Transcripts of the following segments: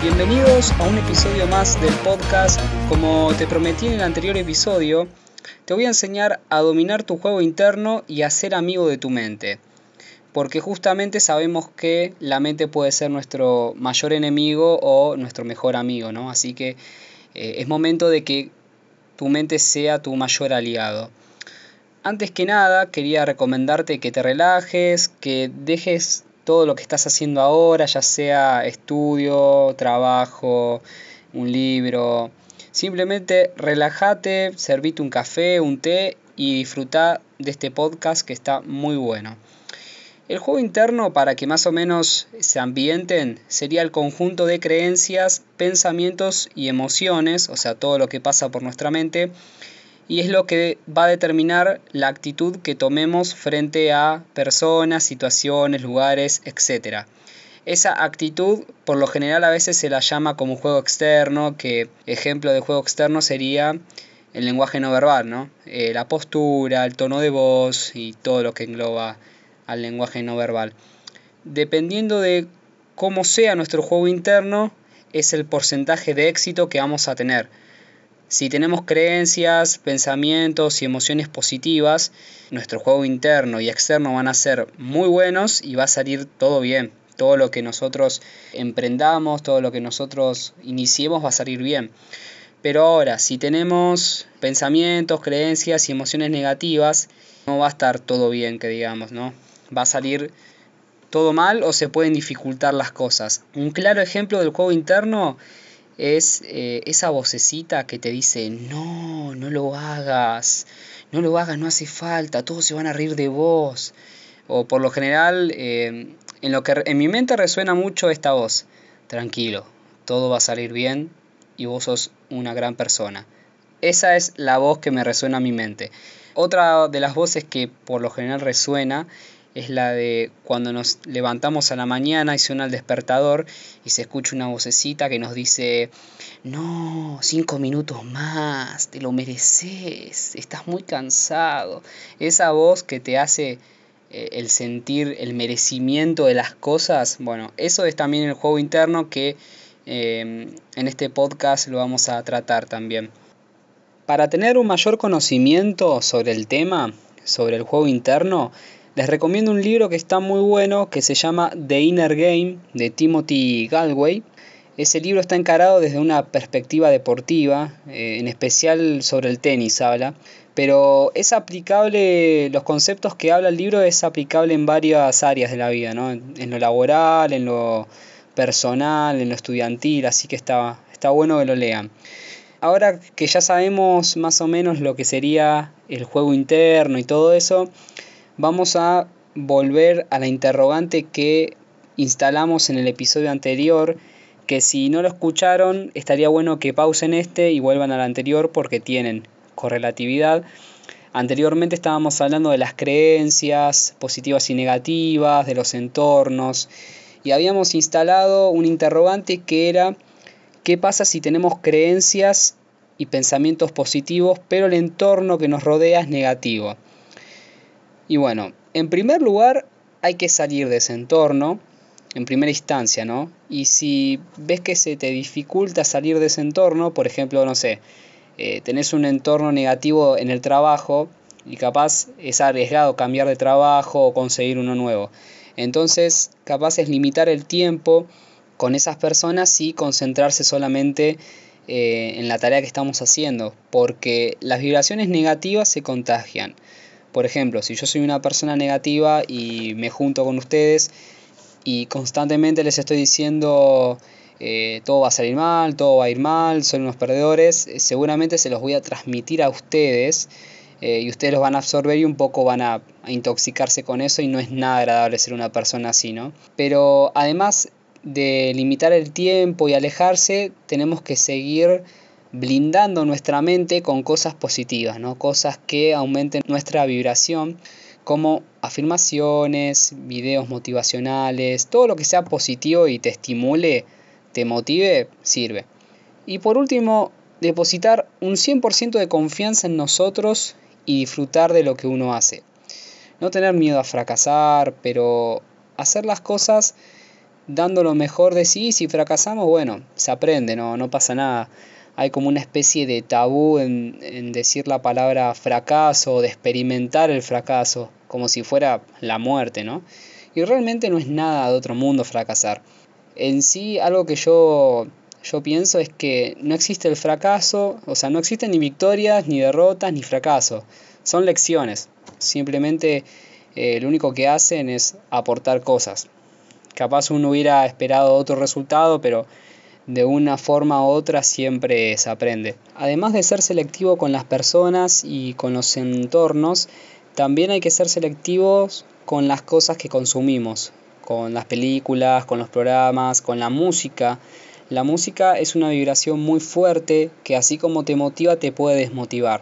Bienvenidos a un episodio más del podcast. Como te prometí en el anterior episodio, te voy a enseñar a dominar tu juego interno y a ser amigo de tu mente. Porque justamente sabemos que la mente puede ser nuestro mayor enemigo o nuestro mejor amigo, ¿no? Así que eh, es momento de que tu mente sea tu mayor aliado. Antes que nada, quería recomendarte que te relajes, que dejes todo lo que estás haciendo ahora, ya sea estudio, trabajo, un libro. Simplemente relájate, servite un café, un té y disfruta de este podcast que está muy bueno. El juego interno, para que más o menos se ambienten, sería el conjunto de creencias, pensamientos y emociones, o sea, todo lo que pasa por nuestra mente, y es lo que va a determinar la actitud que tomemos frente a personas, situaciones, lugares, etc. Esa actitud por lo general a veces se la llama como juego externo, que ejemplo de juego externo sería el lenguaje no verbal, ¿no? Eh, la postura, el tono de voz y todo lo que engloba al lenguaje no verbal. Dependiendo de cómo sea nuestro juego interno, es el porcentaje de éxito que vamos a tener. Si tenemos creencias, pensamientos y emociones positivas, nuestro juego interno y externo van a ser muy buenos y va a salir todo bien. Todo lo que nosotros emprendamos, todo lo que nosotros iniciemos va a salir bien. Pero ahora, si tenemos pensamientos, creencias y emociones negativas, no va a estar todo bien, que digamos, ¿no? Va a salir todo mal o se pueden dificultar las cosas. Un claro ejemplo del juego interno es eh, esa vocecita que te dice, no, no lo hagas, no lo hagas, no hace falta, todos se van a reír de vos. O por lo general, eh, en, lo que, en mi mente resuena mucho esta voz, tranquilo, todo va a salir bien y vos sos una gran persona. Esa es la voz que me resuena a mi mente. Otra de las voces que por lo general resuena es la de cuando nos levantamos a la mañana y suena el despertador y se escucha una vocecita que nos dice, no, cinco minutos más, te lo mereces, estás muy cansado. Esa voz que te hace eh, el sentir el merecimiento de las cosas, bueno, eso es también el juego interno que eh, en este podcast lo vamos a tratar también. Para tener un mayor conocimiento sobre el tema, sobre el juego interno, les recomiendo un libro que está muy bueno que se llama The Inner Game de Timothy Galway. Ese libro está encarado desde una perspectiva deportiva, eh, en especial sobre el tenis habla, pero es aplicable, los conceptos que habla el libro es aplicable en varias áreas de la vida, ¿no? en, lo laboral, en lo personal, en lo estudiantil, así que está, está bueno que lo lean. Ahora que ya sabemos más o menos lo que sería el juego interno y todo eso, vamos a volver a la interrogante que instalamos en el episodio anterior, que si no lo escucharon estaría bueno que pausen este y vuelvan al anterior porque tienen correlatividad. Anteriormente estábamos hablando de las creencias positivas y negativas, de los entornos, y habíamos instalado un interrogante que era ¿qué pasa si tenemos creencias y pensamientos positivos, pero el entorno que nos rodea es negativo? Y bueno, en primer lugar hay que salir de ese entorno, en primera instancia, ¿no? Y si ves que se te dificulta salir de ese entorno, por ejemplo, no sé, eh, tenés un entorno negativo en el trabajo y capaz es arriesgado cambiar de trabajo o conseguir uno nuevo. Entonces, capaz es limitar el tiempo con esas personas y concentrarse solamente eh, en la tarea que estamos haciendo, porque las vibraciones negativas se contagian. Por ejemplo, si yo soy una persona negativa y me junto con ustedes y constantemente les estoy diciendo eh, todo va a salir mal, todo va a ir mal, son unos perdedores, eh, seguramente se los voy a transmitir a ustedes eh, y ustedes los van a absorber y un poco van a, a, intoxicarse con eso y no es nada agradable ser una persona así, ¿no? Pero además de limitar el tiempo y alejarse, tenemos que seguir blindando nuestra mente con cosas positivas, ¿no? cosas que aumenten nuestra vibración, como afirmaciones, videos motivacionales, todo lo que sea positivo y te estimule, te motive, sirve. Y por último, depositar un 100% de confianza en nosotros y disfrutar de lo que uno hace. No tener miedo a fracasar, pero hacer las cosas dando lo mejor de sí. Si fracasamos, bueno, se aprende, no, no pasa nada. Hay como una especie de tabú en, en decir la palabra fracaso o de experimentar el fracaso, como si fuera la muerte, ¿no? Y realmente no es nada de otro mundo fracasar. En sí, algo que yo, yo pienso es que no existe el fracaso, o sea, no existen ni victorias, ni derrotas, ni fracaso. Son lecciones. Simplemente eh, lo único que hacen es aportar cosas. Capaz uno hubiera esperado otro resultado, pero de una forma u otra siempre se aprende. Además de ser selectivo con las personas y con los entornos, también hay que ser selectivos con las cosas que consumimos, con las películas, con los programas, con la música. La música es una vibración muy fuerte que así como te motiva te puede desmotivar.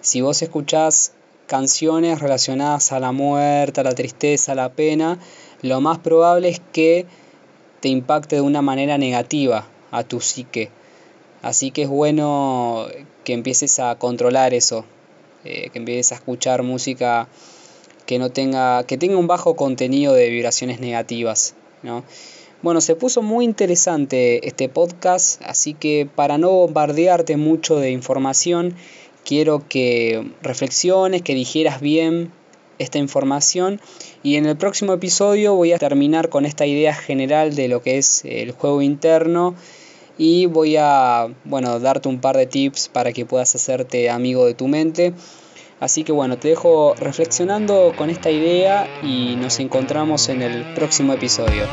Si vos escuchás canciones relacionadas a la muerte, a la tristeza, a la pena, lo más probable es que te impacte de una manera negativa a tu psique. Así que es bueno que empieces a controlar eso, eh, que empieces a escuchar música que no tenga, que tenga un bajo contenido de vibraciones negativas, ¿no? Bueno, se puso muy interesante este podcast, así que para no bombardearte mucho de información, quiero que reflexiones, que dijeras bien esta información y en el próximo episodio voy a terminar con esta idea general de lo que es el juego interno y voy a bueno darte un par de tips para que puedas hacerte amigo de tu mente. Así que bueno te dejo reflexionando con esta idea y nos encontramos en el próximo episodio